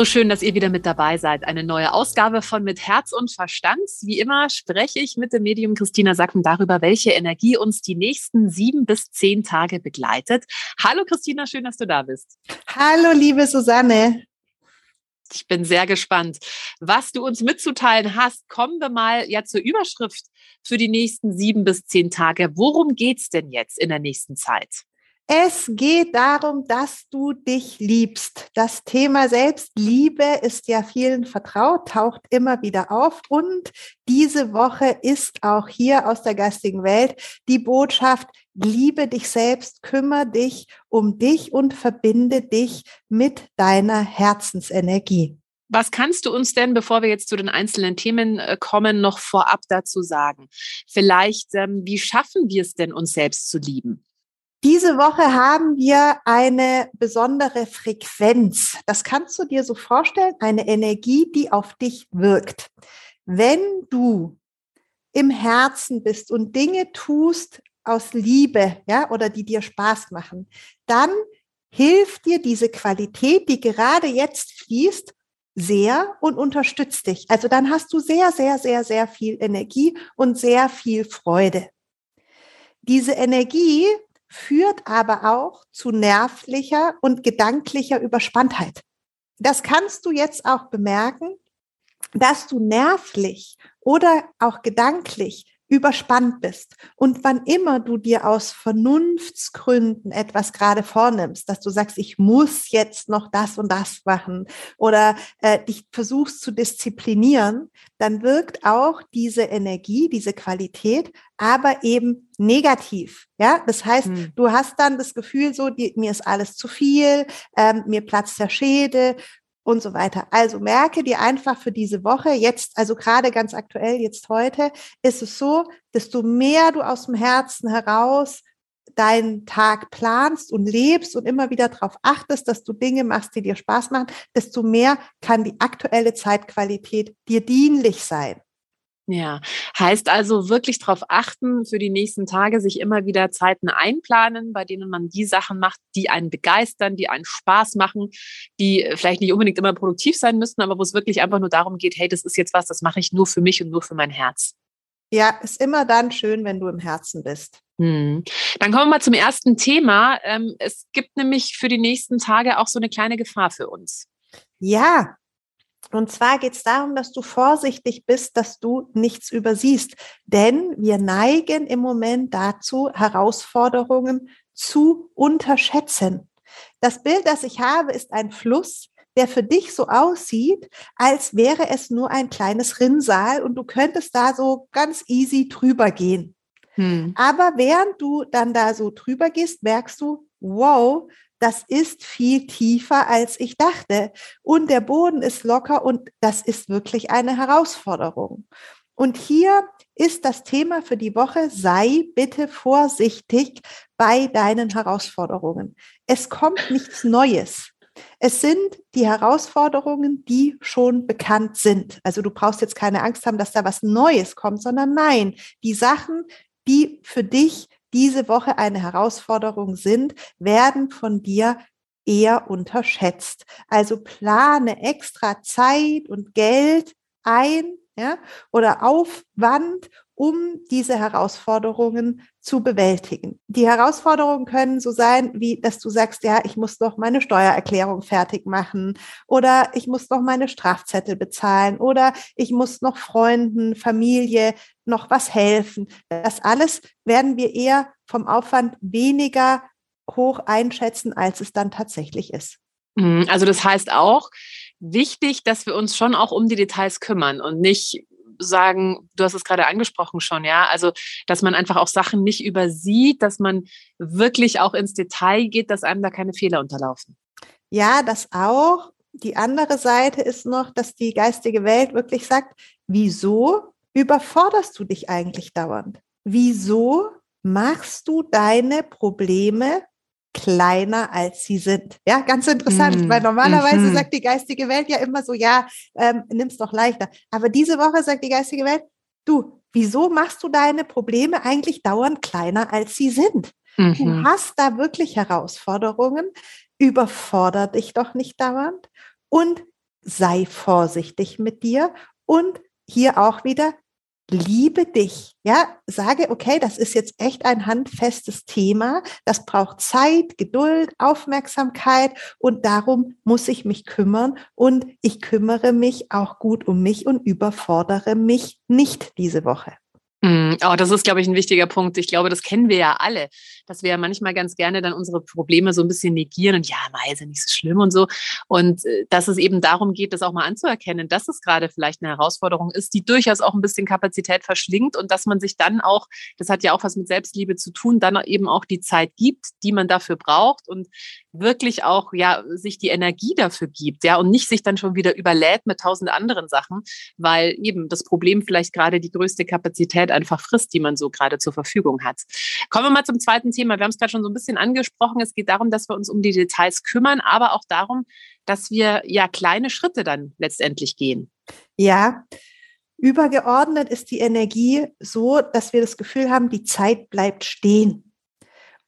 So schön, dass ihr wieder mit dabei seid. Eine neue Ausgabe von Mit Herz und Verstand. Wie immer spreche ich mit dem Medium Christina Sacken darüber, welche Energie uns die nächsten sieben bis zehn Tage begleitet. Hallo Christina, schön, dass du da bist. Hallo, liebe Susanne. Ich bin sehr gespannt, was du uns mitzuteilen hast. Kommen wir mal ja zur Überschrift für die nächsten sieben bis zehn Tage. Worum geht's denn jetzt in der nächsten Zeit? Es geht darum, dass du dich liebst. Das Thema Selbstliebe ist ja vielen vertraut, taucht immer wieder auf. Und diese Woche ist auch hier aus der geistigen Welt die Botschaft, liebe dich selbst, kümmere dich um dich und verbinde dich mit deiner Herzensenergie. Was kannst du uns denn, bevor wir jetzt zu den einzelnen Themen äh, kommen, noch vorab dazu sagen? Vielleicht, ähm, wie schaffen wir es denn, uns selbst zu lieben? Diese Woche haben wir eine besondere Frequenz. Das kannst du dir so vorstellen, eine Energie, die auf dich wirkt. Wenn du im Herzen bist und Dinge tust aus Liebe, ja, oder die dir Spaß machen, dann hilft dir diese Qualität, die gerade jetzt fließt, sehr und unterstützt dich. Also dann hast du sehr, sehr, sehr, sehr viel Energie und sehr viel Freude. Diese Energie führt aber auch zu nervlicher und gedanklicher Überspanntheit. Das kannst du jetzt auch bemerken, dass du nervlich oder auch gedanklich überspannt bist. Und wann immer du dir aus Vernunftsgründen etwas gerade vornimmst, dass du sagst, ich muss jetzt noch das und das machen oder äh, dich versuchst zu disziplinieren, dann wirkt auch diese Energie, diese Qualität, aber eben negativ. Ja, das heißt, hm. du hast dann das Gefühl, so, die, mir ist alles zu viel, ähm, mir platzt der Schädel und so weiter. Also merke dir einfach für diese Woche jetzt, also gerade ganz aktuell jetzt heute, ist es so, desto mehr du aus dem Herzen heraus deinen Tag planst und lebst und immer wieder darauf achtest, dass du Dinge machst, die dir Spaß machen, desto mehr kann die aktuelle Zeitqualität dir dienlich sein. Ja, heißt also wirklich darauf achten, für die nächsten Tage sich immer wieder Zeiten einplanen, bei denen man die Sachen macht, die einen begeistern, die einen Spaß machen, die vielleicht nicht unbedingt immer produktiv sein müssen, aber wo es wirklich einfach nur darum geht, hey, das ist jetzt was, das mache ich nur für mich und nur für mein Herz. Ja, ist immer dann schön, wenn du im Herzen bist. Hm. Dann kommen wir mal zum ersten Thema. Ähm, es gibt nämlich für die nächsten Tage auch so eine kleine Gefahr für uns. Ja, und zwar geht es darum, dass du vorsichtig bist, dass du nichts übersiehst. Denn wir neigen im Moment dazu, Herausforderungen zu unterschätzen. Das Bild, das ich habe, ist ein Fluss, der für dich so aussieht, als wäre es nur ein kleines Rinnsal und du könntest da so ganz easy drüber gehen. Hm. Aber während du dann da so drüber gehst, merkst du, wow, das ist viel tiefer, als ich dachte. Und der Boden ist locker und das ist wirklich eine Herausforderung. Und hier ist das Thema für die Woche, sei bitte vorsichtig bei deinen Herausforderungen. Es kommt nichts Neues. Es sind die Herausforderungen, die schon bekannt sind. Also du brauchst jetzt keine Angst haben, dass da was Neues kommt, sondern nein, die Sachen, die für dich diese Woche eine Herausforderung sind, werden von dir eher unterschätzt. Also plane extra Zeit und Geld ein ja, oder Aufwand, um diese Herausforderungen zu bewältigen. Die Herausforderungen können so sein, wie dass du sagst, ja, ich muss doch meine Steuererklärung fertig machen oder ich muss doch meine Strafzettel bezahlen oder ich muss noch Freunden, Familie noch was helfen. Das alles werden wir eher vom Aufwand weniger hoch einschätzen, als es dann tatsächlich ist. Mhm, also das heißt auch, wichtig, dass wir uns schon auch um die Details kümmern und nicht sagen, du hast es gerade angesprochen schon, ja, also dass man einfach auch Sachen nicht übersieht, dass man wirklich auch ins Detail geht, dass einem da keine Fehler unterlaufen. Ja, das auch. Die andere Seite ist noch, dass die geistige Welt wirklich sagt, wieso überforderst du dich eigentlich dauernd? Wieso machst du deine Probleme kleiner als sie sind. Ja, ganz interessant, mm. weil normalerweise -hmm. sagt die geistige Welt ja immer so, ja, ähm, nimm's doch leichter. Aber diese Woche sagt die geistige Welt, du, wieso machst du deine Probleme eigentlich dauernd kleiner als sie sind? -hmm. Du mhm. hast da wirklich Herausforderungen, überforder dich doch nicht dauernd und sei vorsichtig mit dir und hier auch wieder liebe dich. Ja, sage, okay, das ist jetzt echt ein handfestes Thema. Das braucht Zeit, Geduld, Aufmerksamkeit und darum muss ich mich kümmern und ich kümmere mich auch gut um mich und überfordere mich nicht diese Woche. Mm, oh, das ist, glaube ich, ein wichtiger Punkt. Ich glaube, das kennen wir ja alle, dass wir ja manchmal ganz gerne dann unsere Probleme so ein bisschen negieren und ja, mal ist ja nicht so schlimm und so. Und äh, dass es eben darum geht, das auch mal anzuerkennen, dass es gerade vielleicht eine Herausforderung ist, die durchaus auch ein bisschen Kapazität verschlingt und dass man sich dann auch, das hat ja auch was mit Selbstliebe zu tun, dann eben auch die Zeit gibt, die man dafür braucht und wirklich auch, ja, sich die Energie dafür gibt, ja, und nicht sich dann schon wieder überlädt mit tausend anderen Sachen, weil eben das Problem vielleicht gerade die größte Kapazität einfach frisst, die man so gerade zur Verfügung hat. Kommen wir mal zum zweiten Thema. Wir haben es gerade schon so ein bisschen angesprochen. Es geht darum, dass wir uns um die Details kümmern, aber auch darum, dass wir ja kleine Schritte dann letztendlich gehen. Ja, übergeordnet ist die Energie so, dass wir das Gefühl haben, die Zeit bleibt stehen.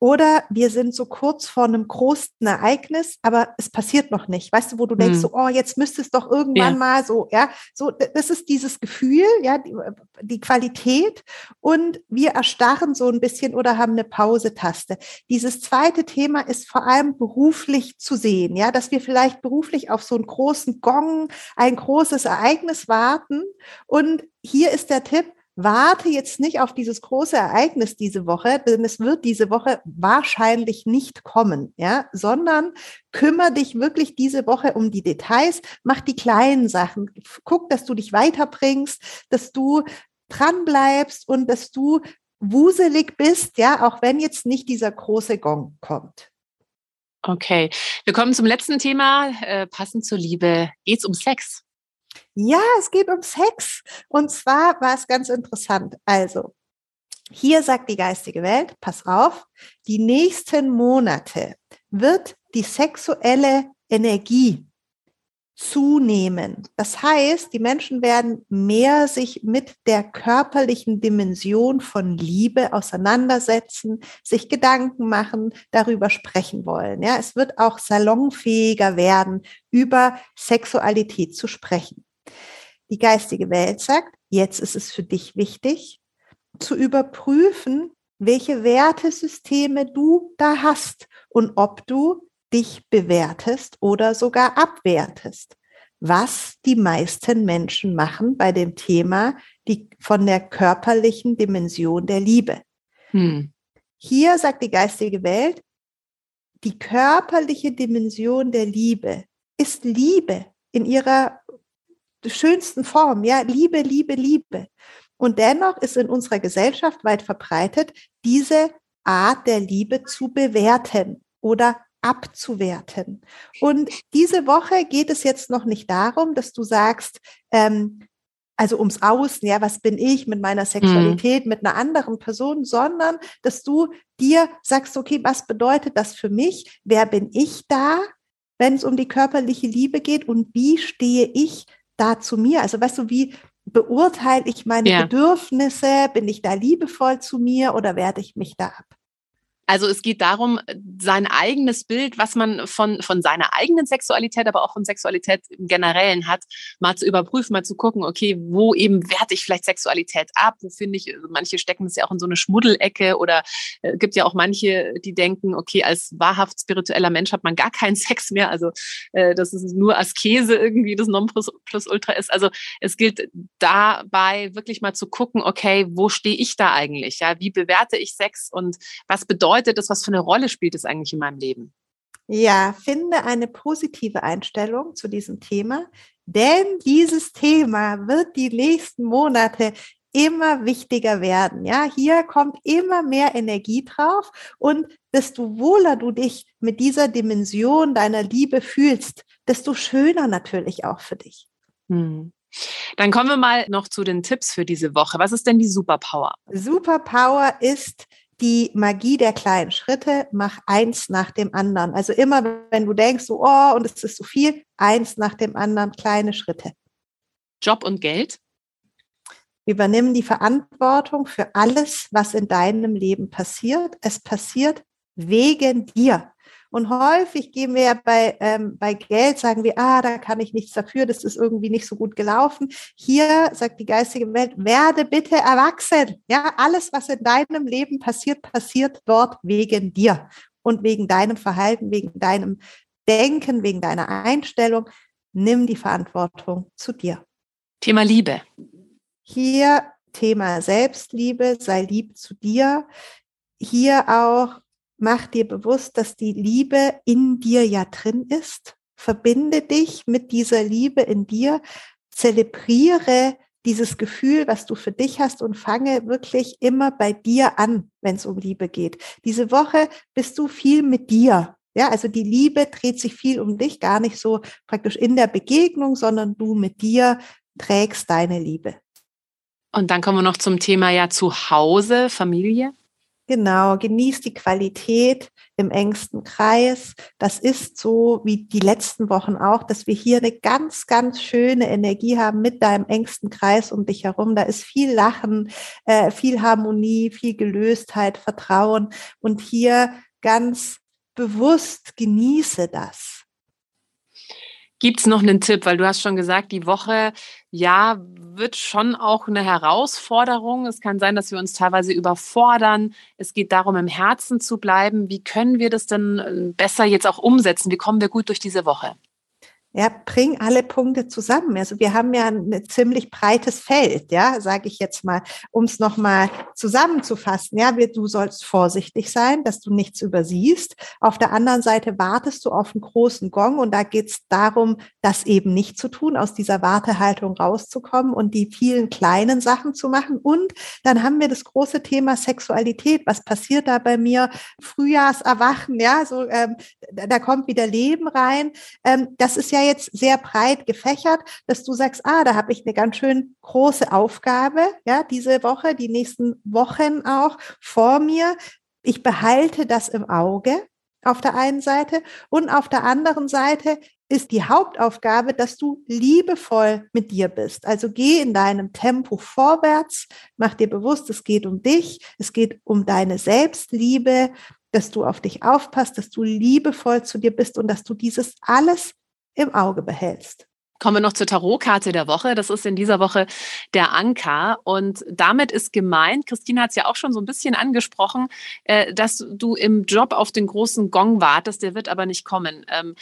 Oder wir sind so kurz vor einem großen Ereignis, aber es passiert noch nicht. Weißt du, wo du denkst, hm. so, oh, jetzt müsste es doch irgendwann ja. mal so, ja, so, das ist dieses Gefühl, ja, die, die, Qualität und wir erstarren so ein bisschen oder haben eine Pause-Taste. Dieses zweite Thema ist vor allem beruflich zu sehen, ja, dass wir vielleicht beruflich auf so einen großen Gong, ein großes Ereignis warten und hier ist der Tipp, warte jetzt nicht auf dieses große Ereignis diese Woche, denn es wird diese Woche wahrscheinlich nicht kommen, ja, sondern kümmere dich wirklich diese Woche um die Details, mach die kleinen Sachen, guck, dass du dich weiterbringst, dass du dran bleibst und dass du wuselig bist, ja, auch wenn jetzt nicht dieser große Gong kommt. Okay, wir kommen zum letzten Thema. Äh, passend zur Liebe geht es um Sex. Ja, es geht um Sex. Und zwar war es ganz interessant. Also, hier sagt die geistige Welt, pass auf, die nächsten Monate wird die sexuelle Energie zunehmen. Das heißt, die Menschen werden mehr sich mit der körperlichen Dimension von Liebe auseinandersetzen, sich Gedanken machen, darüber sprechen wollen. Ja, es wird auch salonfähiger werden, über Sexualität zu sprechen. Die geistige Welt sagt, jetzt ist es für dich wichtig, zu überprüfen, welche Wertesysteme du da hast und ob du dich bewertest oder sogar abwertest. Was die meisten Menschen machen bei dem Thema die, von der körperlichen Dimension der Liebe. Hm. Hier sagt die geistige Welt, die körperliche Dimension der Liebe ist Liebe in ihrer schönsten Form, ja, Liebe, Liebe, Liebe. Und dennoch ist in unserer Gesellschaft weit verbreitet, diese Art der Liebe zu bewerten oder abzuwerten. Und diese Woche geht es jetzt noch nicht darum, dass du sagst, ähm, also ums Außen, ja, was bin ich mit meiner Sexualität, mhm. mit einer anderen Person, sondern dass du dir sagst, okay, was bedeutet das für mich? Wer bin ich da, wenn es um die körperliche Liebe geht und wie stehe ich da zu mir? Also weißt du, wie beurteile ich meine ja. Bedürfnisse? Bin ich da liebevoll zu mir oder werde ich mich da ab? Also es geht darum, sein eigenes Bild, was man von, von seiner eigenen Sexualität, aber auch von Sexualität im Generellen hat, mal zu überprüfen, mal zu gucken, okay, wo eben werte ich vielleicht Sexualität ab? Wo finde ich, also manche stecken das ja auch in so eine Schmuddelecke oder äh, gibt ja auch manche, die denken, okay, als wahrhaft spiritueller Mensch hat man gar keinen Sex mehr. Also äh, das ist nur Askese irgendwie das Nonplusultra ist. Also es gilt dabei wirklich mal zu gucken, okay, wo stehe ich da eigentlich? Ja, wie bewerte ich Sex und was bedeutet bedeutet das? Was für eine Rolle spielt es eigentlich in meinem Leben? Ja, finde eine positive Einstellung zu diesem Thema, denn dieses Thema wird die nächsten Monate immer wichtiger werden. Ja, hier kommt immer mehr Energie drauf und desto wohler du dich mit dieser Dimension deiner Liebe fühlst, desto schöner natürlich auch für dich. Hm. Dann kommen wir mal noch zu den Tipps für diese Woche. Was ist denn die Superpower? Superpower ist die Magie der kleinen Schritte, mach eins nach dem anderen. Also immer, wenn du denkst, so, oh, und es ist so viel, eins nach dem anderen, kleine Schritte. Job und Geld? Übernimm die Verantwortung für alles, was in deinem Leben passiert. Es passiert wegen dir. Und häufig gehen wir ja bei, ähm, bei Geld, sagen wir, ah, da kann ich nichts dafür, das ist irgendwie nicht so gut gelaufen. Hier sagt die geistige Welt, werde bitte erwachsen. Ja, alles, was in deinem Leben passiert, passiert dort wegen dir und wegen deinem Verhalten, wegen deinem Denken, wegen deiner Einstellung. Nimm die Verantwortung zu dir. Thema Liebe. Hier Thema Selbstliebe, sei lieb zu dir. Hier auch mach dir bewusst, dass die Liebe in dir ja drin ist. Verbinde dich mit dieser Liebe in dir. Zelebriere dieses Gefühl, was du für dich hast und fange wirklich immer bei dir an, wenn es um Liebe geht. Diese Woche bist du viel mit dir. Ja, also die Liebe dreht sich viel um dich, gar nicht so praktisch in der Begegnung, sondern du mit dir trägst deine Liebe. Und dann kommen wir noch zum Thema ja zu Hause, Familie. Genau, genieß die Qualität im engsten Kreis. Das ist so wie die letzten Wochen auch, dass wir hier eine ganz, ganz schöne Energie haben mit deinem engsten Kreis um dich herum. Da ist viel Lachen, äh, viel Harmonie, viel Gelöstheit, Vertrauen. Und hier ganz bewusst genieße das. Gibt es noch einen Tipp? Weil du hast schon gesagt, die Woche, ja, wird schon auch eine Herausforderung. Es kann sein, dass wir uns teilweise überfordern. Es geht darum, im Herzen zu bleiben. Wie können wir das denn äh, besser jetzt auch umsetzen? Wie kommen wir gut durch diese Woche? Ja, bring alle Punkte zusammen. Also wir haben ja ein ziemlich breites Feld, ja, sage ich jetzt mal, um es nochmal zusammenzufassen. Ja, wir, du sollst vorsichtig sein, dass du nichts übersiehst. Auf der anderen Seite wartest du auf einen großen Gong und da geht es darum, das eben nicht zu tun, aus dieser Wartehaltung rauszukommen und die vielen kleinen Sachen zu machen. Und dann haben wir das große Thema Sexualität. Was passiert da bei mir? Frühjahrserwachen, ja, so ähm, da kommt wieder Leben rein. Ähm, das ist ja jetzt sehr breit gefächert, dass du sagst, ah, da habe ich eine ganz schön große Aufgabe, ja, diese Woche, die nächsten Wochen auch vor mir. Ich behalte das im Auge auf der einen Seite und auf der anderen Seite ist die Hauptaufgabe, dass du liebevoll mit dir bist. Also geh in deinem Tempo vorwärts, mach dir bewusst, es geht um dich, es geht um deine Selbstliebe, dass du auf dich aufpasst, dass du liebevoll zu dir bist und dass du dieses alles im Auge behältst. Kommen wir noch zur Tarotkarte der Woche. Das ist in dieser Woche der Anker. Und damit ist gemeint, Christine hat es ja auch schon so ein bisschen angesprochen, äh, dass du im Job auf den großen Gong wartest, der wird aber nicht kommen. Ähm,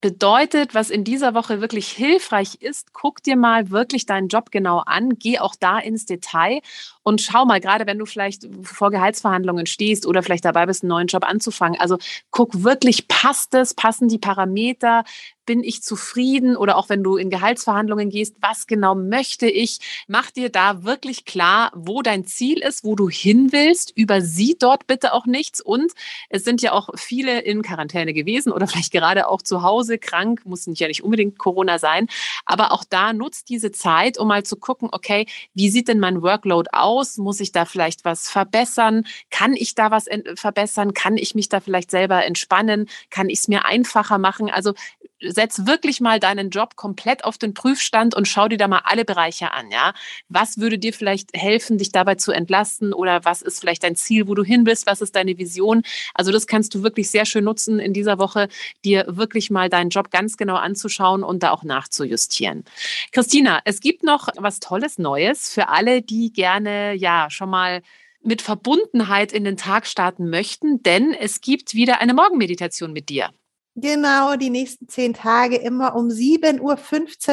bedeutet, was in dieser Woche wirklich hilfreich ist, guck dir mal wirklich deinen Job genau an, geh auch da ins Detail und schau mal, gerade wenn du vielleicht vor Gehaltsverhandlungen stehst oder vielleicht dabei bist, einen neuen Job anzufangen. Also guck wirklich, passt es, passen die Parameter, bin ich zufrieden oder auch wenn du in Gehaltsverhandlungen gehst, was genau möchte ich? Mach dir da wirklich klar, wo dein Ziel ist, wo du hin willst. Übersieh dort bitte auch nichts. Und es sind ja auch viele in Quarantäne gewesen oder vielleicht gerade auch zu Hause krank, muss nicht ja nicht unbedingt Corona sein. Aber auch da nutzt diese Zeit, um mal zu gucken, okay, wie sieht denn mein Workload aus? Muss ich da vielleicht was verbessern? Kann ich da was verbessern? Kann ich mich da vielleicht selber entspannen? Kann ich es mir einfacher machen? Also setz wirklich mal deinen Job komplett auf den Prüfstand und schau dir da mal alle Bereiche an, ja. Was würde dir vielleicht helfen, dich dabei zu entlasten oder was ist vielleicht dein Ziel, wo du hin bist? Was ist deine Vision? Also das kannst du wirklich sehr schön nutzen in dieser Woche, dir wirklich mal deinen Job ganz genau anzuschauen und da auch nachzujustieren. Christina, es gibt noch was Tolles Neues für alle, die gerne ja schon mal mit Verbundenheit in den Tag starten möchten, denn es gibt wieder eine Morgenmeditation mit dir. Genau, die nächsten zehn Tage immer um 7.15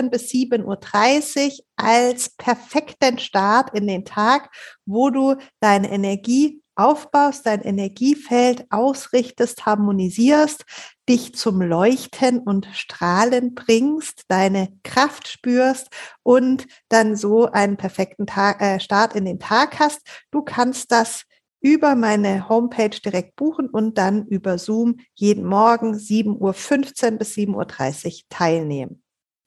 Uhr bis 7.30 Uhr als perfekten Start in den Tag, wo du deine Energie aufbaust, dein Energiefeld ausrichtest, harmonisierst, dich zum Leuchten und Strahlen bringst, deine Kraft spürst und dann so einen perfekten Tag, äh, Start in den Tag hast. Du kannst das über meine Homepage direkt buchen und dann über Zoom jeden Morgen 7.15 Uhr bis 7.30 Uhr teilnehmen.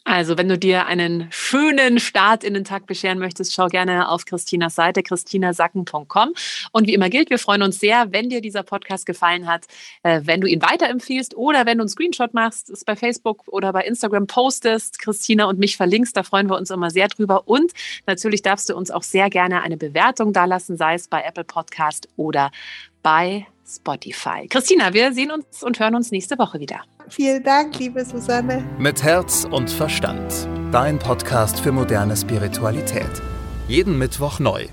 Also, wenn du dir einen schönen Start in den Tag bescheren möchtest, schau gerne auf Christinas Seite, christinasacken.com. Und wie immer gilt, wir freuen uns sehr, wenn dir dieser Podcast gefallen hat, äh, wenn du ihn weiterempfiehlst oder wenn du einen Screenshot machst, es bei Facebook oder bei Instagram postest, Christina und mich verlinkst. Da freuen wir uns immer sehr drüber. Und natürlich darfst du uns auch sehr gerne eine Bewertung dalassen, sei es bei Apple Podcast oder bei Spotify. Christina, wir sehen uns und hören uns nächste Woche wieder. Vielen Dank, liebe Susanne. Mit Herz und Verstand. Dein Podcast für moderne Spiritualität. Jeden Mittwoch neu.